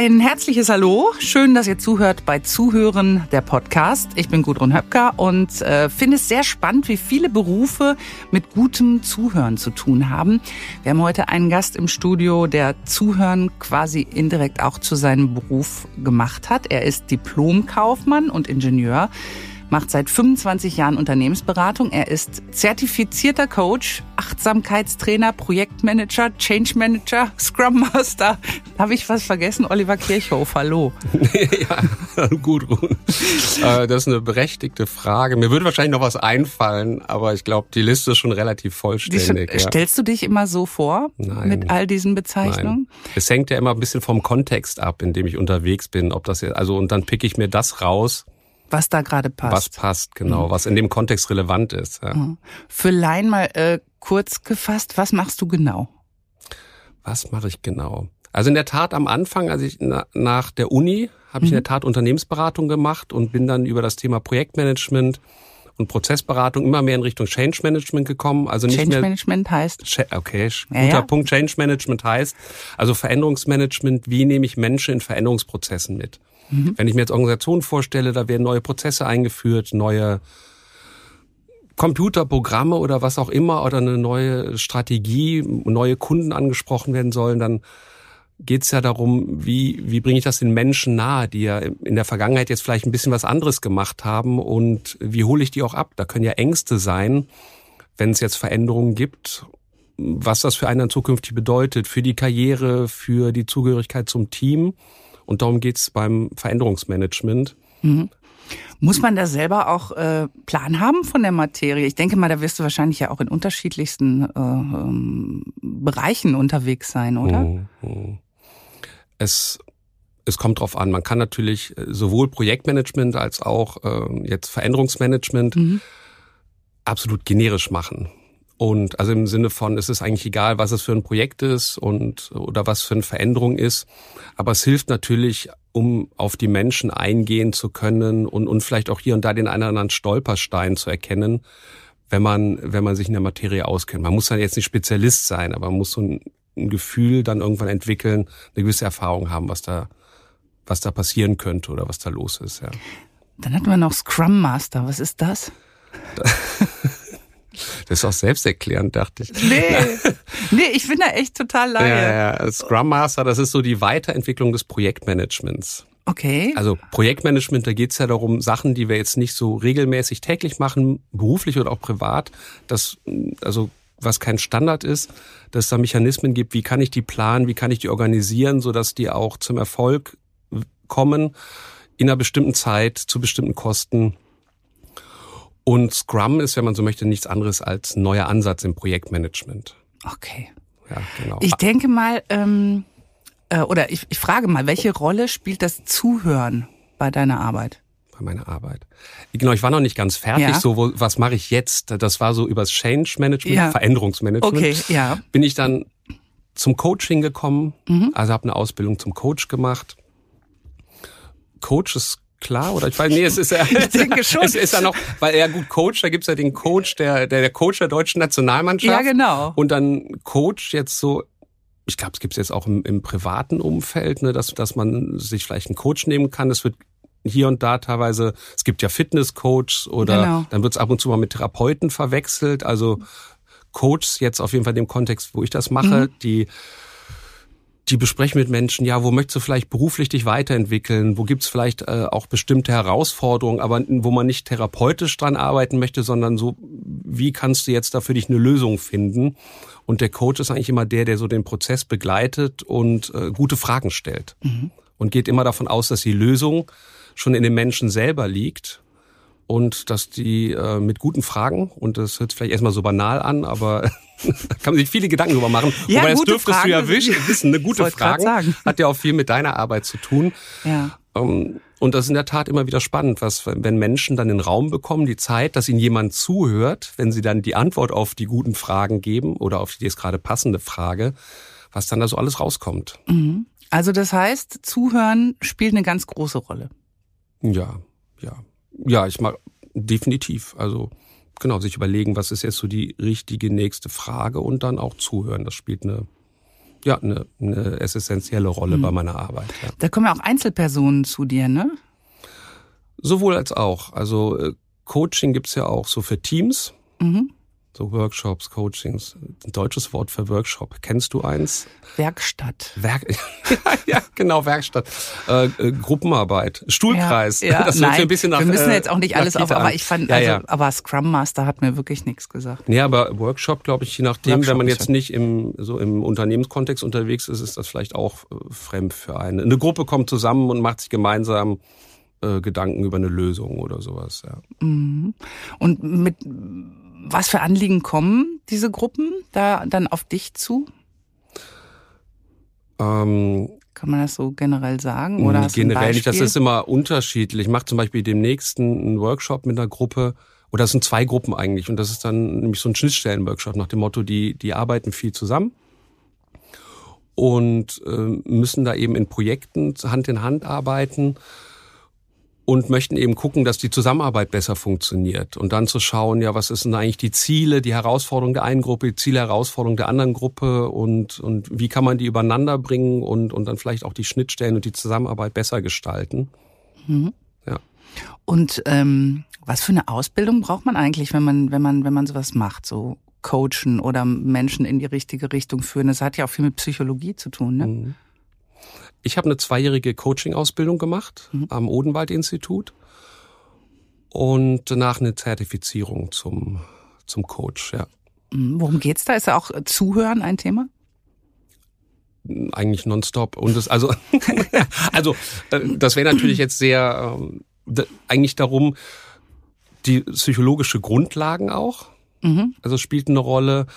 Ein herzliches Hallo. Schön, dass ihr zuhört bei Zuhören der Podcast. Ich bin Gudrun Höpker und äh, finde es sehr spannend, wie viele Berufe mit gutem Zuhören zu tun haben. Wir haben heute einen Gast im Studio, der Zuhören quasi indirekt auch zu seinem Beruf gemacht hat. Er ist Diplomkaufmann und Ingenieur macht seit 25 Jahren Unternehmensberatung. Er ist zertifizierter Coach, Achtsamkeitstrainer, Projektmanager, Change Manager, Scrum Master. Habe ich was vergessen? Oliver Kirchhoff, hallo. ja, gut. Äh, das ist eine berechtigte Frage. Mir würde wahrscheinlich noch was einfallen, aber ich glaube, die Liste ist schon relativ vollständig. Die, ja. Stellst du dich immer so vor Nein. mit all diesen Bezeichnungen? Nein. Es hängt ja immer ein bisschen vom Kontext ab, in dem ich unterwegs bin. Ob das jetzt, also und dann pick ich mir das raus, was da gerade passt. Was passt, genau, mhm. was in dem Kontext relevant ist. Ja. Mhm. Für Laien mal äh, kurz gefasst, was machst du genau? Was mache ich genau? Also in der Tat am Anfang, als ich na, nach der Uni, habe ich in der mhm. Tat Unternehmensberatung gemacht und bin dann über das Thema Projektmanagement und Prozessberatung immer mehr in Richtung Change Management gekommen. Also nicht Change mehr, Management heißt? Okay, guter ja, ja. Punkt. Change Management heißt also Veränderungsmanagement. Wie nehme ich Menschen in Veränderungsprozessen mit? Mhm. Wenn ich mir jetzt Organisationen vorstelle, da werden neue Prozesse eingeführt, neue Computerprogramme oder was auch immer oder eine neue Strategie, neue Kunden angesprochen werden sollen, dann geht es ja darum, wie, wie bringe ich das den Menschen nahe, die ja in der Vergangenheit jetzt vielleicht ein bisschen was anderes gemacht haben und wie hole ich die auch ab? Da können ja Ängste sein, wenn es jetzt Veränderungen gibt, was das für einen dann zukünftig bedeutet, für die Karriere, für die Zugehörigkeit zum Team. Und darum geht's beim Veränderungsmanagement. Mhm. Muss man da selber auch äh, Plan haben von der Materie? Ich denke mal, da wirst du wahrscheinlich ja auch in unterschiedlichsten äh, ähm, Bereichen unterwegs sein, oder? Mhm. Es es kommt drauf an. Man kann natürlich äh, sowohl Projektmanagement als auch äh, jetzt Veränderungsmanagement mhm. absolut generisch machen. Und also im Sinne von, es ist eigentlich egal, was es für ein Projekt ist und oder was für eine Veränderung ist. Aber es hilft natürlich, um auf die Menschen eingehen zu können und, und vielleicht auch hier und da den einen oder anderen Stolperstein zu erkennen, wenn man, wenn man sich in der Materie auskennt. Man muss dann jetzt nicht Spezialist sein, aber man muss so ein, ein Gefühl dann irgendwann entwickeln, eine gewisse Erfahrung haben, was da, was da passieren könnte oder was da los ist, ja. Dann hatten wir noch Scrum Master. Was ist das? Das ist auch selbsterklärend, dachte ich. Nee, nee ich bin da echt total laie. Ja, ja, Scrum Master, das ist so die Weiterentwicklung des Projektmanagements. Okay. Also Projektmanagement, da geht's ja darum, Sachen, die wir jetzt nicht so regelmäßig täglich machen, beruflich oder auch privat, das, also was kein Standard ist, dass es da Mechanismen gibt, wie kann ich die planen, wie kann ich die organisieren, sodass die auch zum Erfolg kommen in einer bestimmten Zeit, zu bestimmten Kosten und Scrum ist, wenn man so möchte, nichts anderes als neuer Ansatz im Projektmanagement. Okay. Ja, genau. Ich denke mal, ähm, äh, oder ich, ich frage mal, welche Rolle spielt das Zuhören bei deiner Arbeit? Bei meiner Arbeit. Genau, ich war noch nicht ganz fertig. Ja. So, wo, was mache ich jetzt? Das war so übers Change Management, ja. Veränderungsmanagement. Okay, ja. Bin ich dann zum Coaching gekommen, mhm. also habe eine Ausbildung zum Coach gemacht. Coach ist klar oder? Ich weiß nee es ist ja ich denke schon. es ist ja noch weil er gut Coach da gibt's ja den Coach der der, der Coach der deutschen Nationalmannschaft. Ja genau. Und dann Coach jetzt so ich glaube es gibt's jetzt auch im, im privaten Umfeld ne dass dass man sich vielleicht einen Coach nehmen kann. Das wird hier und da teilweise es gibt ja Fitnesscoaches oder genau. dann wird's ab und zu mal mit Therapeuten verwechselt. Also Coaches jetzt auf jeden Fall in dem Kontext wo ich das mache mhm. die die besprechen mit Menschen, ja, wo möchtest du vielleicht beruflich dich weiterentwickeln, wo gibt's vielleicht äh, auch bestimmte Herausforderungen, aber wo man nicht therapeutisch dran arbeiten möchte, sondern so, wie kannst du jetzt da für dich eine Lösung finden? Und der Coach ist eigentlich immer der, der so den Prozess begleitet und äh, gute Fragen stellt. Mhm. Und geht immer davon aus, dass die Lösung schon in den Menschen selber liegt und dass die äh, mit guten Fragen, und das hört vielleicht erstmal so banal an, aber da kann man sich viele Gedanken drüber machen. Ja, Wobei das dürftest Fragen, du ja wissen, eine gute Frage hat ja auch viel mit deiner Arbeit zu tun. Ja. Ähm, und das ist in der Tat immer wieder spannend, was, wenn Menschen dann den Raum bekommen, die Zeit, dass ihnen jemand zuhört, wenn sie dann die Antwort auf die guten Fragen geben oder auf die jetzt gerade passende Frage, was dann da so alles rauskommt. Mhm. Also das heißt, Zuhören spielt eine ganz große Rolle. Ja, ja. Ja, ich mag definitiv. Also genau, sich überlegen, was ist jetzt so die richtige nächste Frage und dann auch zuhören. Das spielt eine, ja, eine, eine essentielle Rolle mhm. bei meiner Arbeit. Ja. Da kommen ja auch Einzelpersonen zu dir, ne? Sowohl als auch. Also äh, Coaching gibt's ja auch so für Teams. Mhm. So Workshops, Coachings. Ein deutsches Wort für Workshop. Kennst du eins? Werkstatt. Werk ja, genau, Werkstatt. Äh, äh, Gruppenarbeit. Stuhlkreis. Ja, ja. Das Nein, ein bisschen nach, wir müssen jetzt auch nicht alles auf, aber ich fand, also, ja, aber Scrum Master hat mir wirklich nichts gesagt. Nee, aber Workshop, glaube ich, je nachdem, Workshop wenn man jetzt nicht im, so im Unternehmenskontext unterwegs ist, ist das vielleicht auch äh, fremd für einen. Eine Gruppe kommt zusammen und macht sich gemeinsam äh, Gedanken über eine Lösung oder sowas. Ja. Mhm. Und mit was für Anliegen kommen diese Gruppen da dann auf dich zu? Ähm, Kann man das so generell sagen? Oder generell nicht, das ist immer unterschiedlich. Ich mache zum Beispiel demnächst einen Workshop mit einer Gruppe, oder das sind zwei Gruppen eigentlich. Und das ist dann nämlich so ein Schnittstellen-Workshop nach dem Motto, die, die arbeiten viel zusammen und äh, müssen da eben in Projekten Hand in Hand arbeiten und möchten eben gucken, dass die Zusammenarbeit besser funktioniert und dann zu schauen, ja, was ist denn eigentlich die Ziele, die Herausforderung der einen Gruppe, die Ziele, Herausforderung der anderen Gruppe und, und wie kann man die übereinander bringen und, und dann vielleicht auch die Schnittstellen und die Zusammenarbeit besser gestalten. Mhm. Ja. Und ähm, was für eine Ausbildung braucht man eigentlich, wenn man, wenn man, wenn man sowas macht, so coachen oder Menschen in die richtige Richtung führen? Das hat ja auch viel mit Psychologie zu tun, ne? Mhm. Ich habe eine zweijährige Coaching-Ausbildung gemacht mhm. am Odenwald-Institut und danach eine Zertifizierung zum, zum Coach, ja. Mhm. Worum geht's da? Ist da auch Zuhören ein Thema? Eigentlich nonstop. Und das, also, also, äh, das wäre natürlich jetzt sehr, ähm, eigentlich darum, die psychologische Grundlagen auch. Mhm. Also spielt eine Rolle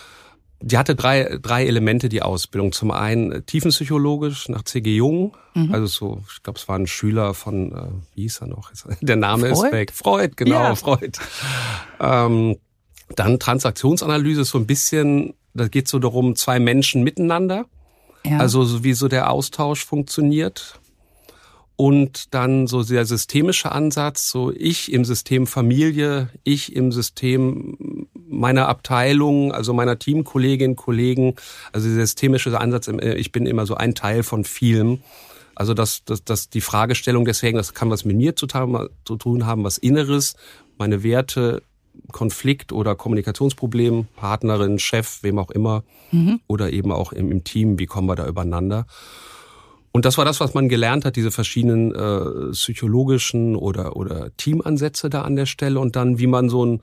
die hatte drei, drei Elemente, die Ausbildung. Zum einen äh, tiefenpsychologisch nach C.G. Jung. Mhm. Also so, ich glaube, es war ein Schüler von, äh, wie hieß er noch? Der Name Freud? ist weg. Freud, genau, ja. Freud. Ähm, dann Transaktionsanalyse so ein bisschen, da geht so darum, zwei Menschen miteinander. Ja. Also so wie so der Austausch funktioniert und dann so der systemische Ansatz, so ich im System Familie, ich im System meiner Abteilung, also meiner Teamkolleginnen, Kollegen, also der systemische Ansatz, äh, ich bin immer so ein Teil von vielem. Also dass das, das die Fragestellung deswegen, das kann was mit mir zu, zu tun haben, was Inneres, meine Werte, Konflikt oder Kommunikationsproblem, Partnerin, Chef, wem auch immer, mhm. oder eben auch im, im Team, wie kommen wir da übereinander? Und das war das, was man gelernt hat, diese verschiedenen äh, psychologischen oder, oder Teamansätze da an der Stelle und dann, wie man so ein,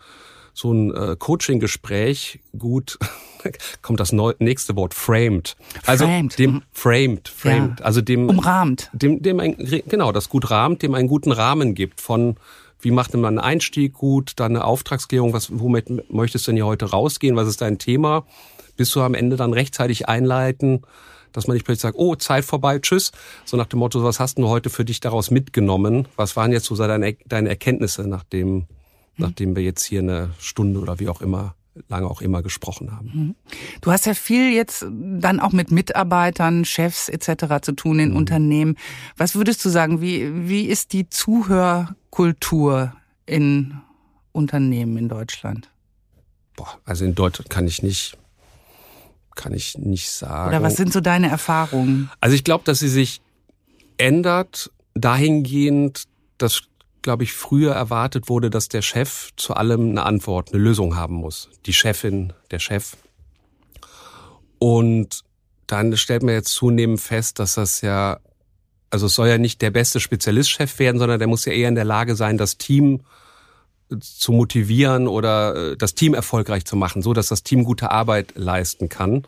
so ein äh, Coaching-Gespräch gut, kommt das neu, nächste Wort, framed. Also framed. dem framed, framed, ja. also dem umrahmt. Dem, dem ein, genau, das gut rahmt, dem einen guten Rahmen gibt von wie macht man einen Einstieg gut, dann eine Auftragsklärung, was, womit möchtest du denn hier heute rausgehen, was ist dein Thema, bis du am Ende dann rechtzeitig einleiten, dass man nicht plötzlich sagt, oh, Zeit vorbei, tschüss. So nach dem Motto, was hast du heute für dich daraus mitgenommen? Was waren jetzt so deine, deine Erkenntnisse, nachdem, mhm. Nachdem wir jetzt hier eine Stunde oder wie auch immer lange auch immer gesprochen haben. Mhm. Du hast ja viel jetzt dann auch mit Mitarbeitern, Chefs etc. zu tun in mhm. Unternehmen. Was würdest du sagen, wie, wie ist die Zuhörkultur in Unternehmen in Deutschland? Boah, also in Deutschland kann ich nicht kann ich nicht sagen. Oder was sind so deine Erfahrungen? Also ich glaube, dass sie sich ändert dahingehend, dass, glaube ich, früher erwartet wurde, dass der Chef zu allem eine Antwort, eine Lösung haben muss. Die Chefin, der Chef. Und dann stellt man jetzt zunehmend fest, dass das ja, also es soll ja nicht der beste Spezialistchef werden, sondern der muss ja eher in der Lage sein, das Team zu motivieren oder äh, das Team erfolgreich zu machen, so dass das Team gute Arbeit leisten kann.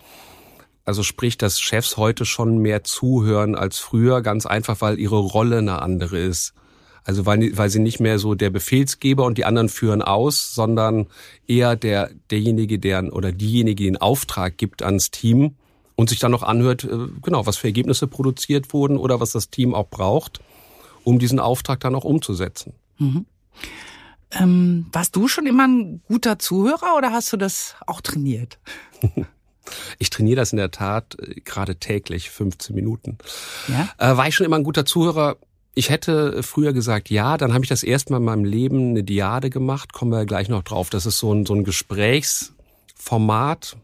Also sprich, dass Chefs heute schon mehr zuhören als früher, ganz einfach, weil ihre Rolle eine andere ist. Also weil, weil sie nicht mehr so der Befehlsgeber und die anderen führen aus, sondern eher der derjenige, der oder diejenige, die den Auftrag gibt ans Team und sich dann noch anhört, äh, genau, was für Ergebnisse produziert wurden oder was das Team auch braucht, um diesen Auftrag dann auch umzusetzen. Mhm. Ähm, warst du schon immer ein guter Zuhörer oder hast du das auch trainiert? Ich trainiere das in der Tat äh, gerade täglich, 15 Minuten. Ja? Äh, war ich schon immer ein guter Zuhörer? Ich hätte früher gesagt, ja, dann habe ich das erste Mal in meinem Leben eine Diade gemacht, kommen wir gleich noch drauf. Das ist so ein, so ein Gesprächsformat,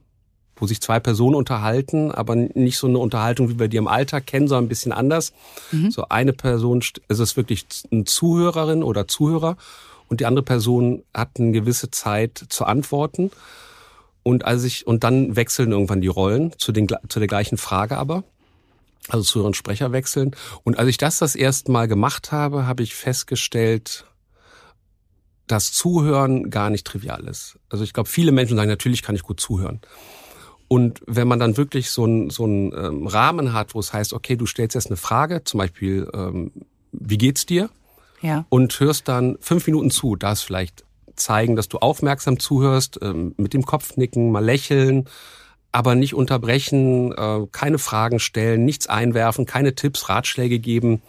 wo sich zwei Personen unterhalten, aber nicht so eine Unterhaltung, wie wir die im Alltag kennen, sondern ein bisschen anders. Mhm. So eine Person, es ist wirklich eine Zuhörerin oder Zuhörer und die andere Person hat eine gewisse Zeit zu antworten. Und als ich, und dann wechseln irgendwann die Rollen zu, den, zu der gleichen Frage aber. Also Zuhörer und Sprecher wechseln. Und als ich das das erste Mal gemacht habe, habe ich festgestellt, dass Zuhören gar nicht trivial ist. Also ich glaube, viele Menschen sagen, natürlich kann ich gut zuhören. Und wenn man dann wirklich so einen so einen ähm, Rahmen hat, wo es heißt, okay, du stellst jetzt eine Frage, zum Beispiel, ähm, wie geht's dir? Ja. Und hörst dann fünf Minuten zu, das vielleicht zeigen, dass du aufmerksam zuhörst, ähm, mit dem Kopf nicken, mal lächeln, aber nicht unterbrechen, äh, keine Fragen stellen, nichts einwerfen, keine Tipps, Ratschläge geben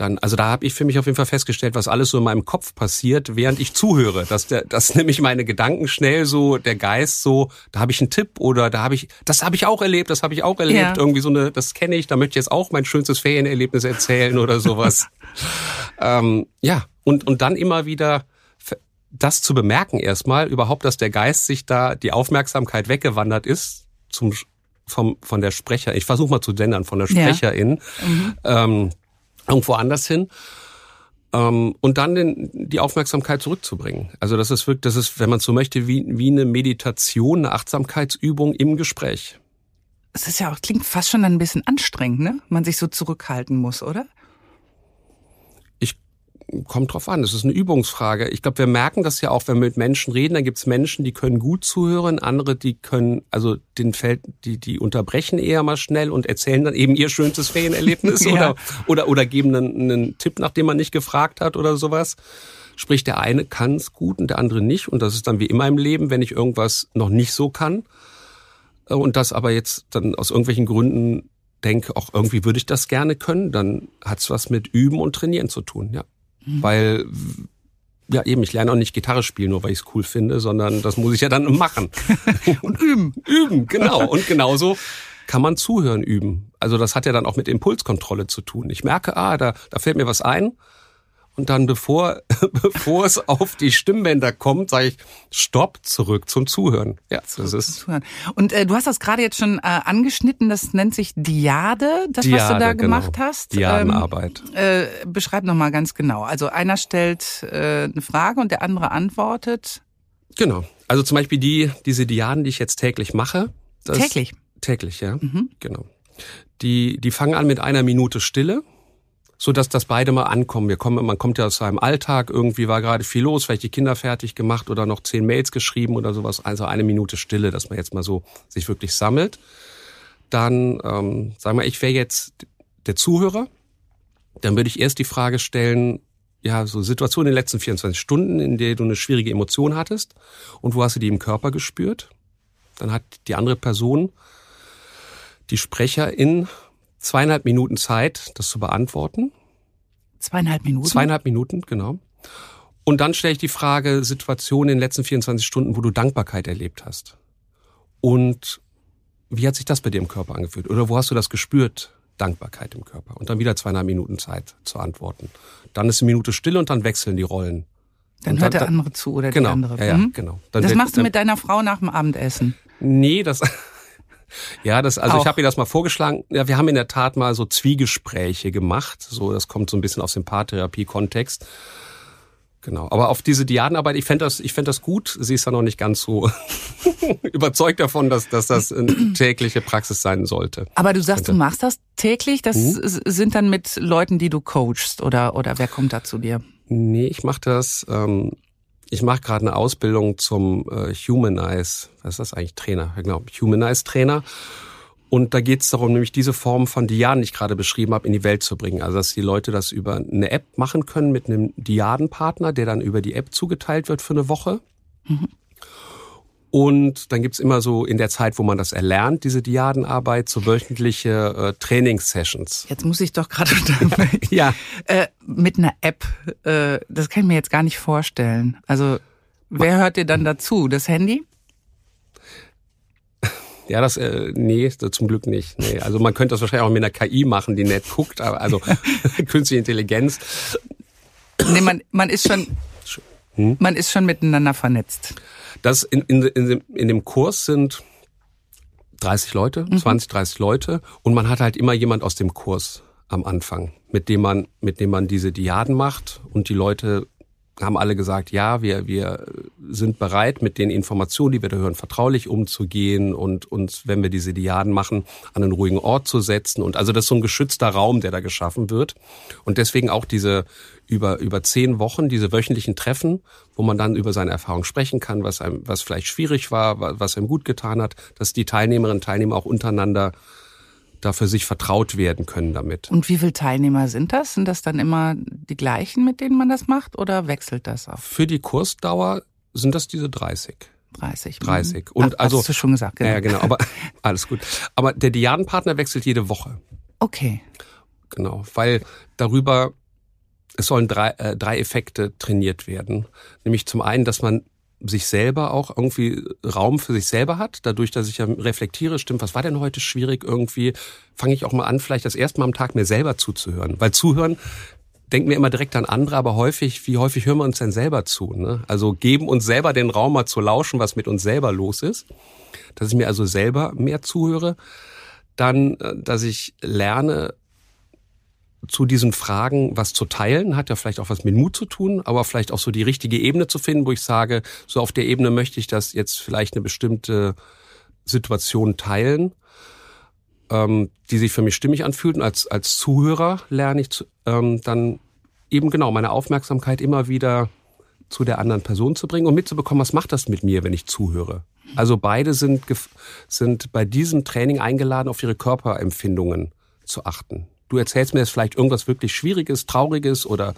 dann, also da habe ich für mich auf jeden Fall festgestellt, was alles so in meinem Kopf passiert, während ich zuhöre. Dass der, dass nämlich meine Gedanken schnell so, der Geist so, da habe ich einen Tipp oder da habe ich, das habe ich auch erlebt, das habe ich auch erlebt, ja. irgendwie so eine, das kenne ich, da möchte ich jetzt auch mein schönstes Ferienerlebnis erzählen oder sowas. ähm, ja, und, und dann immer wieder das zu bemerken erstmal, überhaupt, dass der Geist sich da die Aufmerksamkeit weggewandert ist zum vom, von der Sprecher, ich versuche mal zu gendern, von der Sprecherin. Ja. Mhm. Ähm, irgendwo anders hin. Ähm, und dann den, die Aufmerksamkeit zurückzubringen. Also das ist wirklich, das ist, wenn man so möchte, wie, wie eine Meditation, eine Achtsamkeitsübung im Gespräch. Es ist ja auch, klingt fast schon ein bisschen anstrengend, ne? Man sich so zurückhalten muss, oder? Kommt drauf an. Das ist eine Übungsfrage. Ich glaube, wir merken das ja auch, wenn wir mit Menschen reden. Da gibt es Menschen, die können gut zuhören, andere, die können, also den fällt, die, die unterbrechen eher mal schnell und erzählen dann eben ihr schönstes Ferienerlebnis ja. oder, oder, oder geben einen, einen Tipp, nachdem man nicht gefragt hat oder sowas. Sprich, der eine kann es gut und der andere nicht. Und das ist dann wie immer im Leben, wenn ich irgendwas noch nicht so kann äh, und das aber jetzt dann aus irgendwelchen Gründen denke, auch irgendwie würde ich das gerne können, dann hat's was mit Üben und Trainieren zu tun, ja. Mhm. Weil ja eben, ich lerne auch nicht Gitarre spielen, nur weil ich es cool finde, sondern das muss ich ja dann machen. Und üben. üben, genau. Und genauso kann man zuhören üben. Also das hat ja dann auch mit Impulskontrolle zu tun. Ich merke, ah, da, da fällt mir was ein und dann, bevor, bevor es auf die Stimmbänder kommt, sage ich Stopp, zurück zum Zuhören. Ja, zurück das ist. Zuhören. Und äh, du hast das gerade jetzt schon äh, angeschnitten. Das nennt sich Diade, das Diade, was du da genau. gemacht hast. Diadenarbeit. Ähm, äh, beschreib noch mal ganz genau. Also einer stellt äh, eine Frage und der andere antwortet. Genau. Also zum Beispiel die diese Diaden, die ich jetzt täglich mache. täglich. Täglich, ja. Mhm. Genau. Die die fangen an mit einer Minute Stille so dass das beide mal ankommen. Wir kommen, man kommt ja aus seinem Alltag, irgendwie war gerade viel los, vielleicht die Kinder fertig gemacht oder noch zehn Mails geschrieben oder sowas. Also eine Minute Stille, dass man jetzt mal so sich wirklich sammelt. Dann, ähm, sagen wir, ich wäre jetzt der Zuhörer. Dann würde ich erst die Frage stellen, ja, so Situation in den letzten 24 Stunden, in der du eine schwierige Emotion hattest und wo hast du die im Körper gespürt? Dann hat die andere Person, die Sprecherin, zweieinhalb Minuten Zeit, das zu beantworten. Zweieinhalb Minuten? Zweieinhalb Minuten, genau. Und dann stelle ich die Frage, Situation in den letzten 24 Stunden, wo du Dankbarkeit erlebt hast. Und wie hat sich das bei dir im Körper angefühlt? Oder wo hast du das gespürt, Dankbarkeit im Körper? Und dann wieder zweieinhalb Minuten Zeit zu antworten. Dann ist eine Minute Stille und dann wechseln die Rollen. Dann und hört dann, der andere zu oder genau, die andere. Ja, ja, mhm. genau. Dann das machst du mit deiner Frau nach dem Abendessen? Nee, das Ja, das, also Auch. ich habe ihr das mal vorgeschlagen. Ja, wir haben in der Tat mal so Zwiegespräche gemacht. So, das kommt so ein bisschen aus dem Paartherapie-Kontext. Genau. Aber auf diese Diadenarbeit, ich fände das, ich fände das gut. Sie ist ja noch nicht ganz so überzeugt davon, dass, dass das eine tägliche Praxis sein sollte. Aber du sagst, du machst das täglich. Das mhm. sind dann mit Leuten, die du coachst oder, oder wer kommt da zu dir? Nee, ich mache das ähm, ich mache gerade eine Ausbildung zum äh, Humanize, was ist das eigentlich, Trainer, genau, Humanize Trainer. Und da geht es darum, nämlich diese Form von Diaden, die ich gerade beschrieben habe, in die Welt zu bringen. Also dass die Leute das über eine App machen können mit einem Diadenpartner, der dann über die App zugeteilt wird für eine Woche. Mhm. Und dann gibt's immer so in der Zeit, wo man das erlernt, diese Diadenarbeit, so wöchentliche äh, Trainingssessions. Jetzt muss ich doch gerade ja. Äh, mit einer App, äh, das kann ich mir jetzt gar nicht vorstellen. Also wer hört dir dann dazu? Das Handy? Ja, das, äh, nee, zum Glück nicht. Nee. Also man könnte das wahrscheinlich auch mit einer KI machen, die nett guckt, aber also künstliche Intelligenz. Nee, man, man ist schon, hm? man ist schon miteinander vernetzt. Das in, in, in, dem, in dem Kurs sind 30 Leute, mhm. 20, 30 Leute und man hat halt immer jemand aus dem Kurs am Anfang, mit dem man, mit dem man diese Diaden macht und die Leute haben alle gesagt, ja, wir, wir sind bereit, mit den Informationen, die wir da hören, vertraulich umzugehen und uns, wenn wir diese Diaden machen, an einen ruhigen Ort zu setzen. Und also das ist so ein geschützter Raum, der da geschaffen wird. Und deswegen auch diese über, über zehn Wochen, diese wöchentlichen Treffen, wo man dann über seine Erfahrung sprechen kann, was einem, was vielleicht schwierig war, was einem gut getan hat, dass die Teilnehmerinnen und Teilnehmer auch untereinander da für sich vertraut werden können damit. Und wie viele Teilnehmer sind das? Sind das dann immer die gleichen, mit denen man das macht oder wechselt das auch? Für die Kursdauer sind das diese 30. 30. 30. Mhm. Und Ach, also hast du schon gesagt, genau. Ja, genau, aber alles gut. Aber der Diadenpartner wechselt jede Woche. Okay. Genau, weil darüber es sollen drei, äh, drei Effekte trainiert werden. Nämlich zum einen, dass man sich selber auch irgendwie Raum für sich selber hat, dadurch, dass ich ja reflektiere, stimmt, was war denn heute schwierig irgendwie, fange ich auch mal an, vielleicht das erste Mal am Tag mir selber zuzuhören. Weil zuhören denken wir immer direkt an andere, aber häufig, wie häufig hören wir uns denn selber zu? Ne? Also geben uns selber den Raum mal zu lauschen, was mit uns selber los ist. Dass ich mir also selber mehr zuhöre. Dann, äh, dass ich lerne, zu diesen Fragen was zu teilen, hat ja vielleicht auch was mit Mut zu tun, aber vielleicht auch so die richtige Ebene zu finden, wo ich sage, so auf der Ebene möchte ich das jetzt vielleicht eine bestimmte Situation teilen, ähm, die sich für mich stimmig anfühlt. Und als, als Zuhörer lerne ich zu, ähm, dann eben genau meine Aufmerksamkeit immer wieder zu der anderen Person zu bringen und mitzubekommen, was macht das mit mir, wenn ich zuhöre. Also beide sind, sind bei diesem Training eingeladen, auf ihre Körperempfindungen zu achten du erzählst mir jetzt vielleicht irgendwas wirklich Schwieriges, Trauriges oder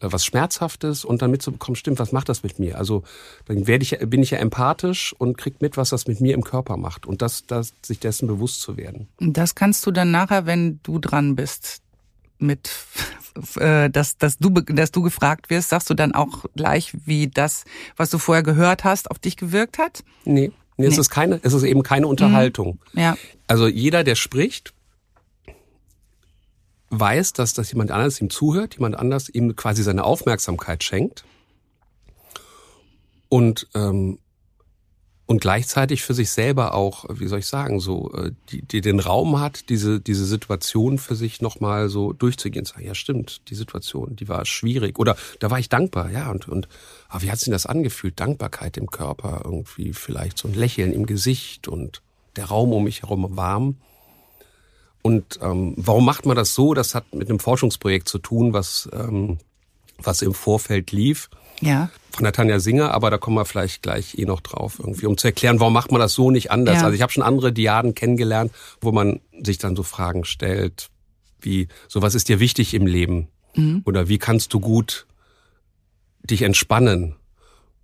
äh, was Schmerzhaftes und dann mitzubekommen, stimmt, was macht das mit mir? Also dann werde ich, bin ich ja empathisch und krieg mit, was das mit mir im Körper macht und das, das sich dessen bewusst zu werden. Das kannst du dann nachher, wenn du dran bist, mit, äh, dass, dass du, dass du gefragt wirst, sagst du dann auch gleich, wie das, was du vorher gehört hast, auf dich gewirkt hat? Nee. Nee, nee. Es ist keine, es ist eben keine Unterhaltung. Mhm. Ja. Also jeder, der spricht, weiß, dass, dass jemand anders ihm zuhört, jemand anders ihm quasi seine Aufmerksamkeit schenkt und ähm, und gleichzeitig für sich selber auch, wie soll ich sagen, so äh, die, die den Raum hat, diese diese Situation für sich nochmal so durchzugehen, sagen, ja stimmt, die Situation, die war schwierig oder da war ich dankbar, ja und und aber wie hat sich das angefühlt? Dankbarkeit im Körper irgendwie, vielleicht so ein Lächeln im Gesicht und der Raum um mich herum warm. Und ähm, warum macht man das so? Das hat mit einem Forschungsprojekt zu tun, was, ähm, was im Vorfeld lief. Ja. Von der Tanja Singer, aber da kommen wir vielleicht gleich eh noch drauf, irgendwie, um zu erklären, warum macht man das so nicht anders. Ja. Also ich habe schon andere Diaden kennengelernt, wo man sich dann so Fragen stellt, wie, so was ist dir wichtig im Leben? Mhm. Oder wie kannst du gut dich entspannen?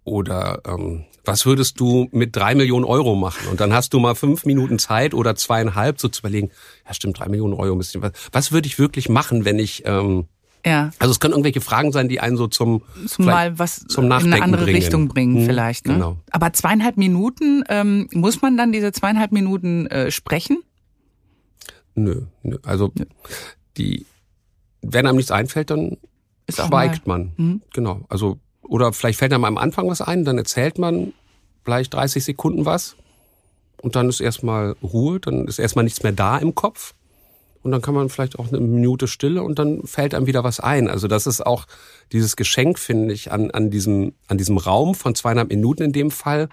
Oder ähm, was würdest du mit drei Millionen Euro machen? Und dann hast du mal fünf Minuten Zeit oder zweieinhalb, so zu überlegen, ja stimmt, drei Millionen Euro ein bisschen. Was, was würde ich wirklich machen, wenn ich ähm, ja. Also es können irgendwelche Fragen sein, die einen so zum, zum mal was zum Nachdenken in eine andere bringen. Richtung bringen hm, vielleicht. Ne? Genau. Aber zweieinhalb Minuten ähm, muss man dann diese zweieinhalb Minuten äh, sprechen? Nö, nö. Also nö. die, wenn einem nichts einfällt, dann Ist schweigt man. Mhm. Genau. Also oder vielleicht fällt einem am Anfang was ein, dann erzählt man vielleicht 30 Sekunden was und dann ist erstmal Ruhe, dann ist erstmal nichts mehr da im Kopf. Und dann kann man vielleicht auch eine Minute Stille und dann fällt einem wieder was ein. Also das ist auch dieses Geschenk, finde ich, an, an, diesem, an diesem Raum von zweieinhalb Minuten in dem Fall,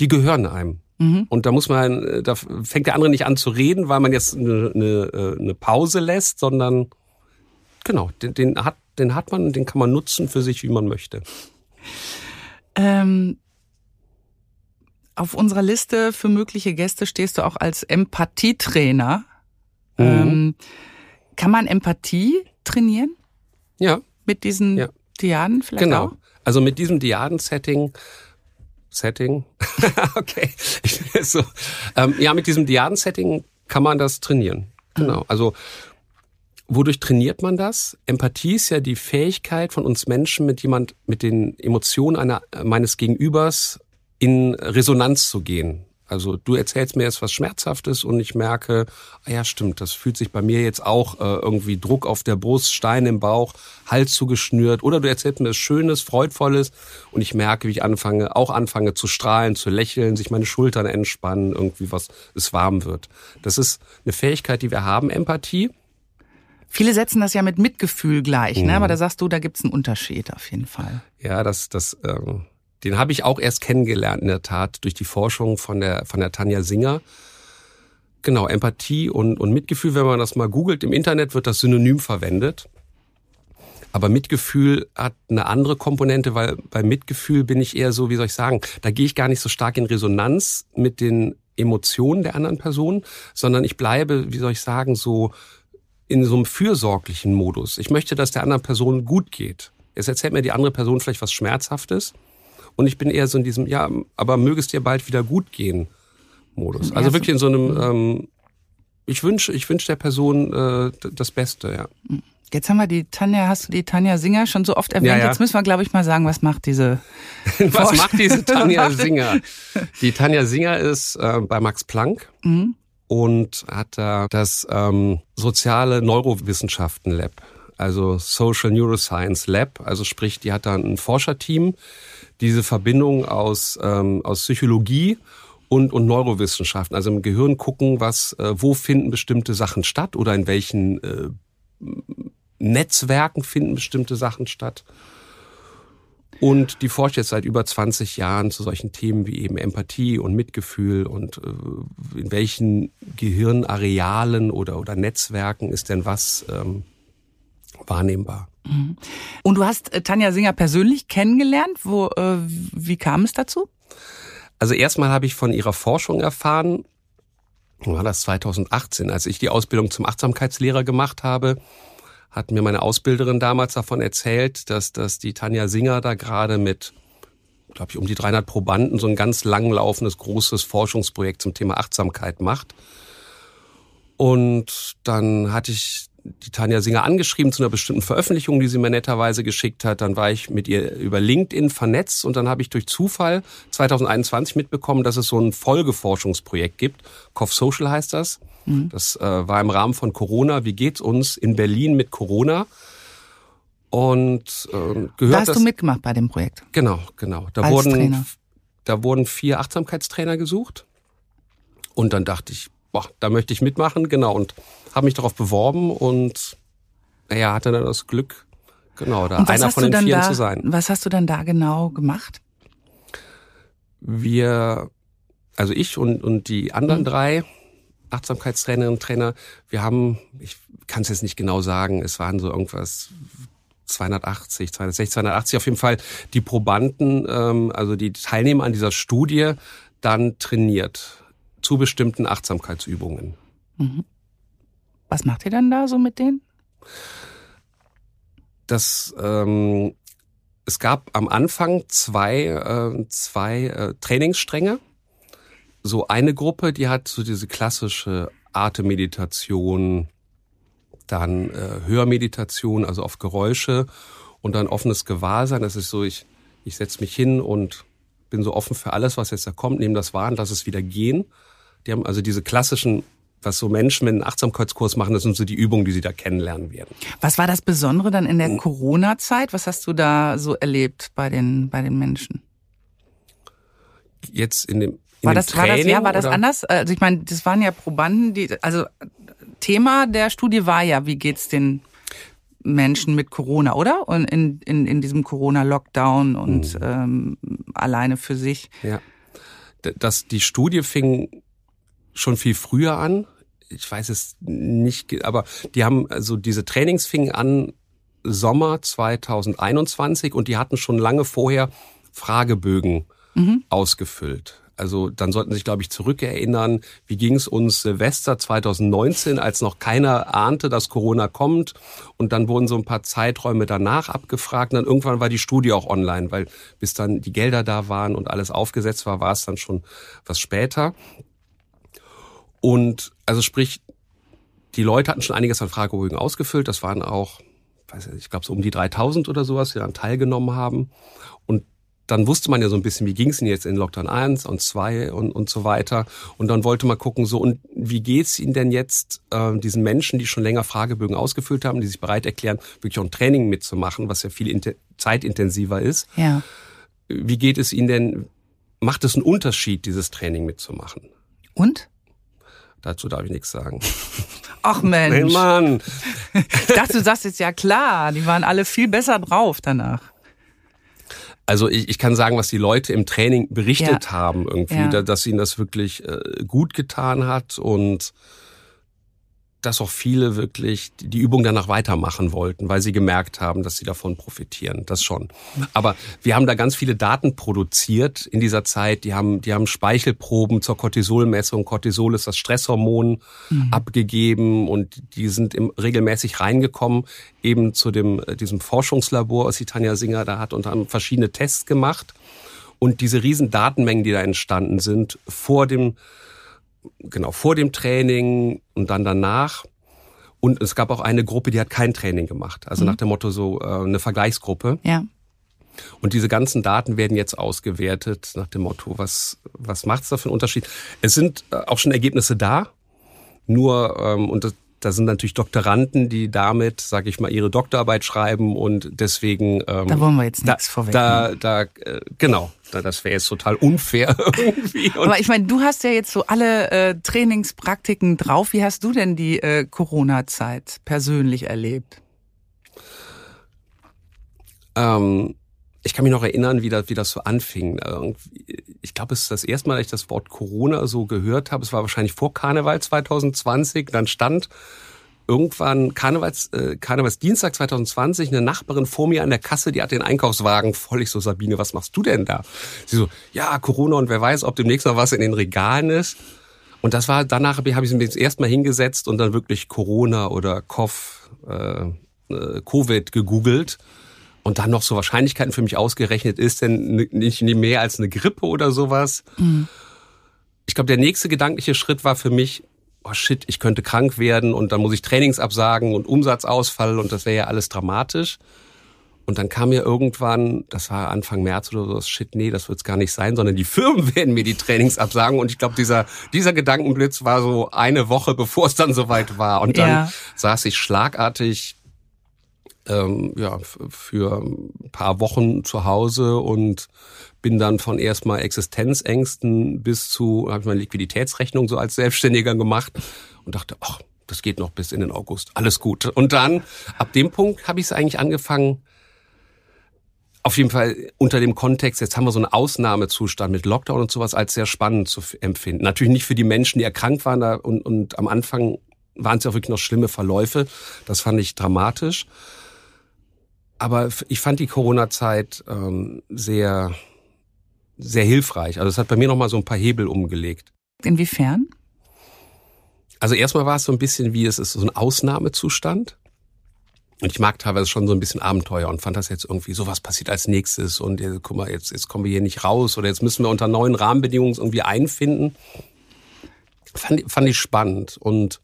die gehören einem. Mhm. Und da muss man, da fängt der andere nicht an zu reden, weil man jetzt eine, eine, eine Pause lässt, sondern genau, den, den hat den hat man und den kann man nutzen für sich, wie man möchte. Ähm, auf unserer Liste für mögliche Gäste stehst du auch als Empathietrainer. Mhm. Ähm, kann man Empathie trainieren? Ja. Mit diesen ja. Diaden vielleicht genau. auch? Also mit diesem Diaden-Setting Setting. okay. so. Ähm, ja, mit diesem Diaden-Setting kann man das trainieren. Genau. Also Wodurch trainiert man das? Empathie ist ja die Fähigkeit von uns Menschen, mit jemand, mit den Emotionen einer, meines Gegenübers in Resonanz zu gehen. Also du erzählst mir jetzt was Schmerzhaftes und ich merke, ah ja stimmt, das fühlt sich bei mir jetzt auch äh, irgendwie Druck auf der Brust, Stein im Bauch, Hals zugeschnürt. Oder du erzählst mir was Schönes, Freudvolles und ich merke, wie ich anfange, auch anfange zu strahlen, zu lächeln, sich meine Schultern entspannen, irgendwie was, es warm wird. Das ist eine Fähigkeit, die wir haben, Empathie. Viele setzen das ja mit Mitgefühl gleich, mhm. ne? aber da sagst du, da gibt's einen Unterschied auf jeden Fall. Ja, das, das, ähm, den habe ich auch erst kennengelernt in der Tat durch die Forschung von der von der Tanja Singer. Genau, Empathie und, und Mitgefühl, wenn man das mal googelt, im Internet wird das synonym verwendet. Aber Mitgefühl hat eine andere Komponente, weil bei Mitgefühl bin ich eher so, wie soll ich sagen, da gehe ich gar nicht so stark in Resonanz mit den Emotionen der anderen Person, sondern ich bleibe, wie soll ich sagen, so in so einem fürsorglichen Modus. Ich möchte, dass der anderen Person gut geht. Jetzt erzählt mir die andere Person vielleicht was Schmerzhaftes und ich bin eher so in diesem, ja, aber möge es dir bald wieder gut gehen Modus. Also wirklich in so einem, ähm, ich wünsche ich wünsch der Person äh, das Beste, ja. Jetzt haben wir die Tanja, hast du die Tanja Singer schon so oft erwähnt? Ja, ja. Jetzt müssen wir, glaube ich, mal sagen, was macht diese Was macht diese Tanja Singer? Die Tanja Singer ist äh, bei Max Planck mhm. Und hat da das ähm, soziale Neurowissenschaften Lab, also Social Neuroscience Lab, also sprich, die hat da ein Forscherteam, diese Verbindung aus, ähm, aus Psychologie und, und Neurowissenschaften, also im Gehirn gucken, was, äh, wo finden bestimmte Sachen statt oder in welchen äh, Netzwerken finden bestimmte Sachen statt. Und die forscht jetzt seit über 20 Jahren zu solchen Themen wie eben Empathie und Mitgefühl und äh, in welchen Gehirnarealen oder, oder Netzwerken ist denn was ähm, wahrnehmbar. Mhm. Und du hast äh, Tanja Singer persönlich kennengelernt. Wo, äh, wie kam es dazu? Also erstmal habe ich von ihrer Forschung erfahren, war das 2018, als ich die Ausbildung zum Achtsamkeitslehrer gemacht habe, hat mir meine Ausbilderin damals davon erzählt, dass, dass die Tanja Singer da gerade mit, glaube ich, um die 300 Probanden so ein ganz langlaufendes, großes Forschungsprojekt zum Thema Achtsamkeit macht. Und dann hatte ich die Tanja Singer angeschrieben zu einer bestimmten Veröffentlichung, die sie mir netterweise geschickt hat. Dann war ich mit ihr über LinkedIn vernetzt und dann habe ich durch Zufall 2021 mitbekommen, dass es so ein Folgeforschungsprojekt gibt. COF Social heißt das. Mhm. Das äh, war im Rahmen von Corona. Wie geht's uns in Berlin mit Corona? Und äh, gehört da hast das, du mitgemacht bei dem Projekt. Genau, genau. Da Als wurden Trainer. da wurden vier Achtsamkeitstrainer gesucht. Und dann dachte ich, boah, da möchte ich mitmachen, genau. Und habe mich darauf beworben und naja, hatte dann das Glück, genau, da einer von den vier zu sein. Was hast du dann da genau gemacht? Wir, also ich und, und die anderen mhm. drei Achtsamkeitstrainerinnen und Trainer, wir haben, ich kann es jetzt nicht genau sagen, es waren so irgendwas 280, 260, 280 auf jeden Fall die Probanden, ähm, also die Teilnehmer an dieser Studie dann trainiert zu bestimmten Achtsamkeitsübungen. Mhm. Was macht ihr dann da so mit denen? Das ähm, es gab am Anfang zwei, äh, zwei äh, Trainingsstränge. So eine Gruppe, die hat so diese klassische Atemmeditation, dann äh, Hörmeditation, also auf Geräusche und dann offenes Gewahrsein. Das ist so, ich, ich setze mich hin und bin so offen für alles, was jetzt da kommt, nehme das wahr und lass es wieder gehen. Die haben also diese klassischen was so Menschen mit einem Achtsamkeitskurs machen, das sind so die Übungen, die sie da kennenlernen werden. Was war das Besondere dann in der. Corona-Zeit? Was hast du da so erlebt bei den, bei den Menschen? Jetzt in dem, in war das, Training, war das, ja, war das anders? Also ich meine, das waren ja Probanden, die, also Thema der Studie war ja, wie geht's den Menschen mit Corona, oder? Und in, in, in diesem Corona-Lockdown und mhm. ähm, alleine für sich. Ja. Das, die Studie fing schon viel früher an. Ich weiß es nicht, aber die haben, also diese Trainings fingen an Sommer 2021 und die hatten schon lange vorher Fragebögen mhm. ausgefüllt. Also dann sollten Sie sich, glaube ich, zurückerinnern, wie ging es uns Silvester 2019, als noch keiner ahnte, dass Corona kommt. Und dann wurden so ein paar Zeiträume danach abgefragt. Und dann irgendwann war die Studie auch online, weil bis dann die Gelder da waren und alles aufgesetzt war, war es dann schon was später. Und also sprich, die Leute hatten schon einiges an Fragebögen ausgefüllt. Das waren auch, weiß ich, ich glaube so um die 3000 oder sowas, die dann teilgenommen haben. Und dann wusste man ja so ein bisschen, wie ging es Ihnen jetzt in Lockdown 1 und 2 und, und so weiter. Und dann wollte man gucken, so, und wie geht's Ihnen denn jetzt, äh, diesen Menschen, die schon länger Fragebögen ausgefüllt haben, die sich bereit erklären, wirklich auch ein Training mitzumachen, was ja viel zeitintensiver ist. Ja. Wie geht es Ihnen denn, macht es einen Unterschied, dieses Training mitzumachen? Und? Dazu darf ich nichts sagen. Ach Mensch. Hey Mann. Ich dachte, du sagst jetzt ja klar, die waren alle viel besser drauf danach. Also ich, ich kann sagen, was die Leute im Training berichtet ja. haben, irgendwie, ja. dass ihnen das wirklich äh, gut getan hat und dass auch viele wirklich die Übung danach weitermachen wollten, weil sie gemerkt haben, dass sie davon profitieren. Das schon. Aber wir haben da ganz viele Daten produziert in dieser Zeit. Die haben, die haben Speichelproben zur Cortisolmessung. Cortisol ist das Stresshormon mhm. abgegeben und die sind im, regelmäßig reingekommen eben zu dem, äh, diesem Forschungslabor, was die Tanja Singer da hat und haben verschiedene Tests gemacht. Und diese riesen Datenmengen, die da entstanden sind, vor dem genau vor dem Training und dann danach. Und es gab auch eine Gruppe, die hat kein Training gemacht. Also mhm. nach dem Motto so äh, eine Vergleichsgruppe. Ja. Und diese ganzen Daten werden jetzt ausgewertet nach dem Motto, was, was macht es da für einen Unterschied? Es sind äh, auch schon Ergebnisse da. Nur, ähm, und das, da sind natürlich Doktoranden, die damit, sage ich mal, ihre Doktorarbeit schreiben und deswegen. Ähm, da wollen wir jetzt nichts vorweg. Da, da, äh, genau, das wäre jetzt total unfair irgendwie. Und Aber ich meine, du hast ja jetzt so alle äh, Trainingspraktiken drauf. Wie hast du denn die äh, Corona-Zeit persönlich erlebt? Ähm, ich kann mich noch erinnern, wie das, wie das so anfing. Ich glaube, es ist das erste Mal, dass ich das Wort Corona so gehört habe. Es war wahrscheinlich vor Karneval 2020. Dann stand irgendwann Karnevals, äh, Karnevalsdienstag 2020 eine Nachbarin vor mir an der Kasse, die hat den Einkaufswagen voll. Ich so, Sabine, was machst du denn da? Sie so, ja, Corona und wer weiß, ob demnächst noch was in den Regalen ist. Und das war, danach habe ich mich erst mal hingesetzt und dann wirklich Corona oder Koff, äh, äh Covid gegoogelt und dann noch so Wahrscheinlichkeiten für mich ausgerechnet, ist denn nicht mehr als eine Grippe oder sowas. Mhm. Ich glaube, der nächste gedankliche Schritt war für mich, oh shit, ich könnte krank werden und dann muss ich Trainings absagen und Umsatzausfall und das wäre ja alles dramatisch. Und dann kam mir irgendwann, das war Anfang März oder so, shit, nee, das wird's gar nicht sein, sondern die Firmen werden mir die Trainings absagen. Und ich glaube, dieser, dieser Gedankenblitz war so eine Woche, bevor es dann soweit war. Und dann ja. saß ich schlagartig ähm, ja, für ein paar Wochen zu Hause und bin dann von erstmal Existenzängsten bis zu, habe ich meine Liquiditätsrechnung so als Selbstständiger gemacht und dachte, ach, das geht noch bis in den August, alles gut. Und dann, ab dem Punkt habe ich es eigentlich angefangen, auf jeden Fall unter dem Kontext, jetzt haben wir so einen Ausnahmezustand mit Lockdown und sowas als sehr spannend zu empfinden. Natürlich nicht für die Menschen, die erkrankt waren da und, und am Anfang waren es ja wirklich noch schlimme Verläufe. Das fand ich dramatisch. Aber ich fand die Corona-Zeit ähm, sehr, sehr hilfreich. Also es hat bei mir nochmal so ein paar Hebel umgelegt. Inwiefern? Also erstmal war es so ein bisschen wie, es ist so ein Ausnahmezustand. Und ich mag teilweise schon so ein bisschen Abenteuer und fand das jetzt irgendwie so, was passiert als nächstes und ja, guck mal, jetzt, jetzt kommen wir hier nicht raus oder jetzt müssen wir unter neuen Rahmenbedingungen irgendwie einfinden. Fand, fand ich spannend und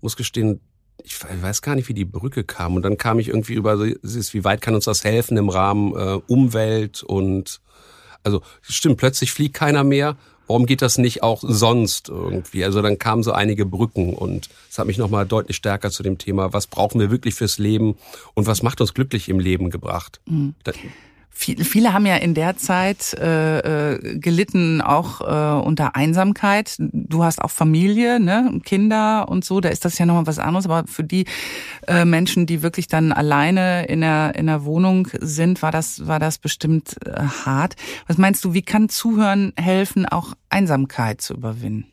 muss gestehen, ich weiß gar nicht, wie die Brücke kam. Und dann kam ich irgendwie über, wie weit kann uns das helfen im Rahmen äh, Umwelt und also stimmt, plötzlich fliegt keiner mehr. Warum geht das nicht auch sonst irgendwie? Also dann kamen so einige Brücken und es hat mich nochmal deutlich stärker zu dem Thema, was brauchen wir wirklich fürs Leben und was macht uns glücklich im Leben gebracht. Mhm. Viele, viele haben ja in der Zeit äh, äh, gelitten, auch äh, unter Einsamkeit. Du hast auch Familie, ne, Kinder und so, da ist das ja nochmal was anderes. Aber für die äh, Menschen, die wirklich dann alleine in der, in der Wohnung sind, war das, war das bestimmt äh, hart. Was meinst du, wie kann Zuhören helfen, auch Einsamkeit zu überwinden?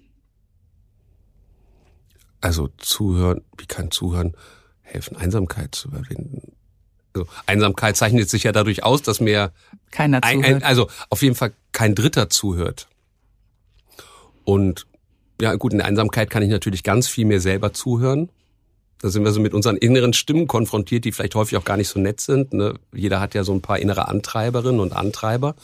Also Zuhören, wie kann Zuhören helfen, Einsamkeit zu überwinden? Also Einsamkeit zeichnet sich ja dadurch aus, dass mir keiner zuhört. Ein, also auf jeden Fall kein Dritter zuhört. Und ja, gut, in der Einsamkeit kann ich natürlich ganz viel mehr selber zuhören. Da sind wir so mit unseren inneren Stimmen konfrontiert, die vielleicht häufig auch gar nicht so nett sind. Ne? Jeder hat ja so ein paar innere Antreiberinnen und Antreiber.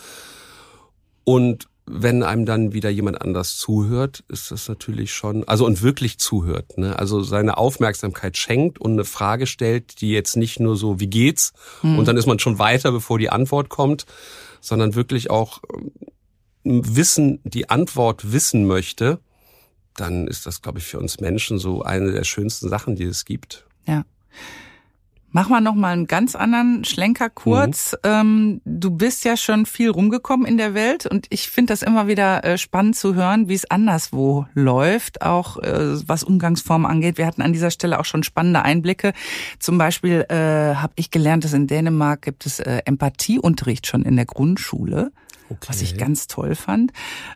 Und wenn einem dann wieder jemand anders zuhört, ist das natürlich schon, also und wirklich zuhört, ne? also seine Aufmerksamkeit schenkt und eine Frage stellt, die jetzt nicht nur so, wie geht's? Mhm. Und dann ist man schon weiter, bevor die Antwort kommt, sondern wirklich auch ähm, Wissen, die Antwort wissen möchte, dann ist das, glaube ich, für uns Menschen so eine der schönsten Sachen, die es gibt. Ja. Machen wir noch mal einen ganz anderen Schlenker kurz. Mhm. Ähm, du bist ja schon viel rumgekommen in der Welt und ich finde das immer wieder äh, spannend zu hören, wie es anderswo läuft, auch äh, was Umgangsformen angeht. Wir hatten an dieser Stelle auch schon spannende Einblicke. Zum Beispiel äh, habe ich gelernt, dass in Dänemark gibt es äh, Empathieunterricht schon in der Grundschule. Okay. Was ich ganz toll fand.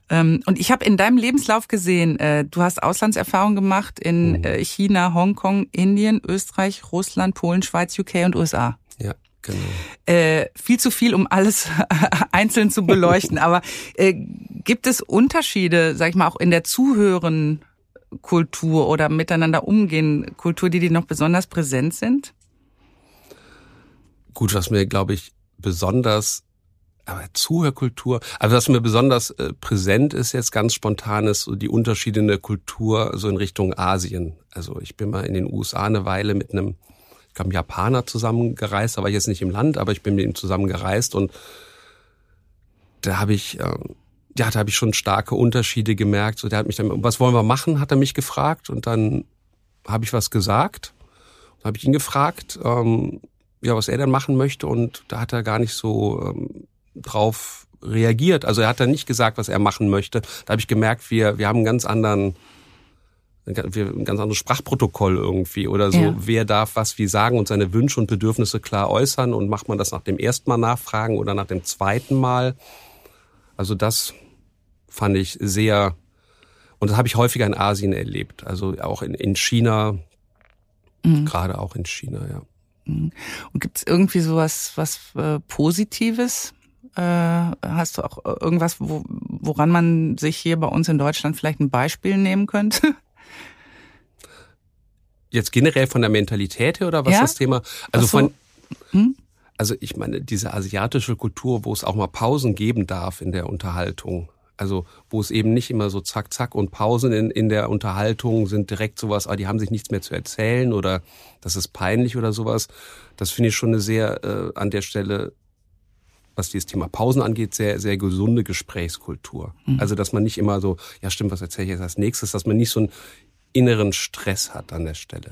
Ähm, und ich habe in deinem Lebenslauf gesehen, äh, du hast Auslandserfahrung gemacht in oh. China, Hongkong, Indien, Österreich, Russland, Polen, Schweiz, UK und USA. Ja. Genau. Äh, viel zu viel, um alles einzeln zu beleuchten. Aber äh, gibt es Unterschiede, sag ich mal, auch in der Zuhören-Kultur oder miteinander umgehen Kultur, die dir noch besonders präsent sind? Gut, was mir, glaube ich, besonders aber Zuhörkultur, also was mir besonders äh, präsent ist jetzt ganz spontan ist so die Unterschiede in der Kultur so in Richtung Asien. Also ich bin mal in den USA eine Weile mit einem, ich glaube, Japaner zusammengereist, da war ich jetzt nicht im Land, aber ich bin mit ihm zusammengereist und da habe ich, äh, ja, da habe ich schon starke Unterschiede gemerkt. So, der hat mich dann, was wollen wir machen, hat er mich gefragt und dann habe ich was gesagt. Dann habe ich ihn gefragt, ähm, ja, was er denn machen möchte und da hat er gar nicht so ähm, drauf reagiert. Also er hat dann nicht gesagt, was er machen möchte. Da habe ich gemerkt, wir, wir haben einen ganz anderen ein ganz anderes Sprachprotokoll irgendwie oder so. Ja. Wer darf was wie sagen und seine Wünsche und Bedürfnisse klar äußern und macht man das nach dem ersten Mal nachfragen oder nach dem zweiten Mal? Also das fand ich sehr, und das habe ich häufiger in Asien erlebt. Also auch in, in China, mhm. gerade auch in China, ja. Mhm. Und gibt es irgendwie sowas was äh, Positives äh, hast du auch irgendwas, wo, woran man sich hier bei uns in Deutschland vielleicht ein Beispiel nehmen könnte? Jetzt generell von der Mentalität her oder was ja? das Thema? Also so. von hm? also ich meine, diese asiatische Kultur, wo es auch mal Pausen geben darf in der Unterhaltung. Also wo es eben nicht immer so zack, zack und Pausen in, in der Unterhaltung sind direkt sowas, ah, die haben sich nichts mehr zu erzählen oder das ist peinlich oder sowas. Das finde ich schon eine sehr äh, an der Stelle was dieses Thema Pausen angeht, sehr, sehr gesunde Gesprächskultur. Mhm. Also, dass man nicht immer so, ja stimmt, was erzähle ich jetzt als nächstes, dass man nicht so einen inneren Stress hat an der Stelle.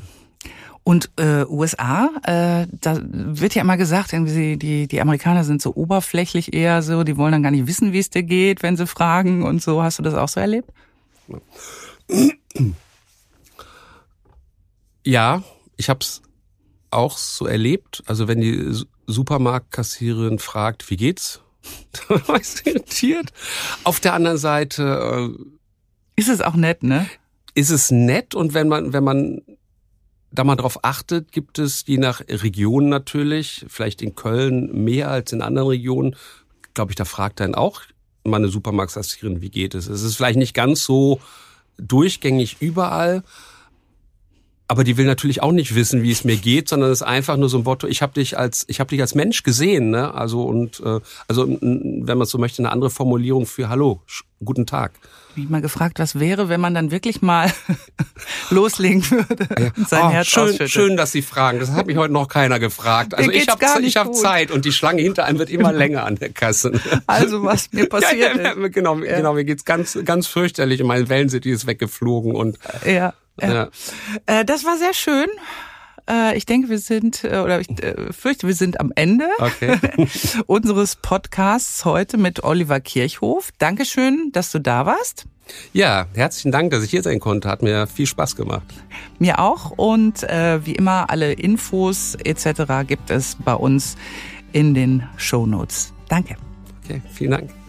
Und äh, USA, äh, da wird ja immer gesagt, irgendwie die, die Amerikaner sind so oberflächlich eher so, die wollen dann gar nicht wissen, wie es dir geht, wenn sie fragen und so. Hast du das auch so erlebt? Ja, ich habe es auch so erlebt. Also wenn die Supermarktkassiererin fragt, wie geht's? Da war ich irritiert. Auf der anderen Seite äh, ist es auch nett, ne? Ist es nett und wenn man wenn man da mal drauf achtet, gibt es je nach Region natürlich, vielleicht in Köln mehr als in anderen Regionen, glaube ich, da fragt dann auch mal eine Supermarktkassiererin, wie geht es? Es ist vielleicht nicht ganz so durchgängig überall, aber die will natürlich auch nicht wissen, wie es mir geht, sondern es ist einfach nur so ein Motto, ich habe dich als ich habe dich als Mensch gesehen, ne? Also und äh, also wenn man so möchte eine andere Formulierung für hallo, guten Tag. Ich mal gefragt, was wäre, wenn man dann wirklich mal loslegen würde ja. und sein oh, Herz schön, schön, dass Sie fragen. Das hat mich heute noch keiner gefragt. Also ich habe ich habe Zeit und die Schlange hinter einem wird immer länger an der Kasse. Also was mir passiert ja, ja, Genau, genau, mir geht's ganz ganz fürchterlich und mein Wellencity ist weggeflogen und ja. Ja. Äh, das war sehr schön. Äh, ich denke, wir sind, äh, oder ich fürchte, wir sind am Ende okay. unseres Podcasts heute mit Oliver Kirchhof. Dankeschön, dass du da warst. Ja, herzlichen Dank, dass ich hier sein konnte. Hat mir viel Spaß gemacht. Mir auch. Und äh, wie immer, alle Infos etc. gibt es bei uns in den Show Notes. Danke. Okay, vielen Dank.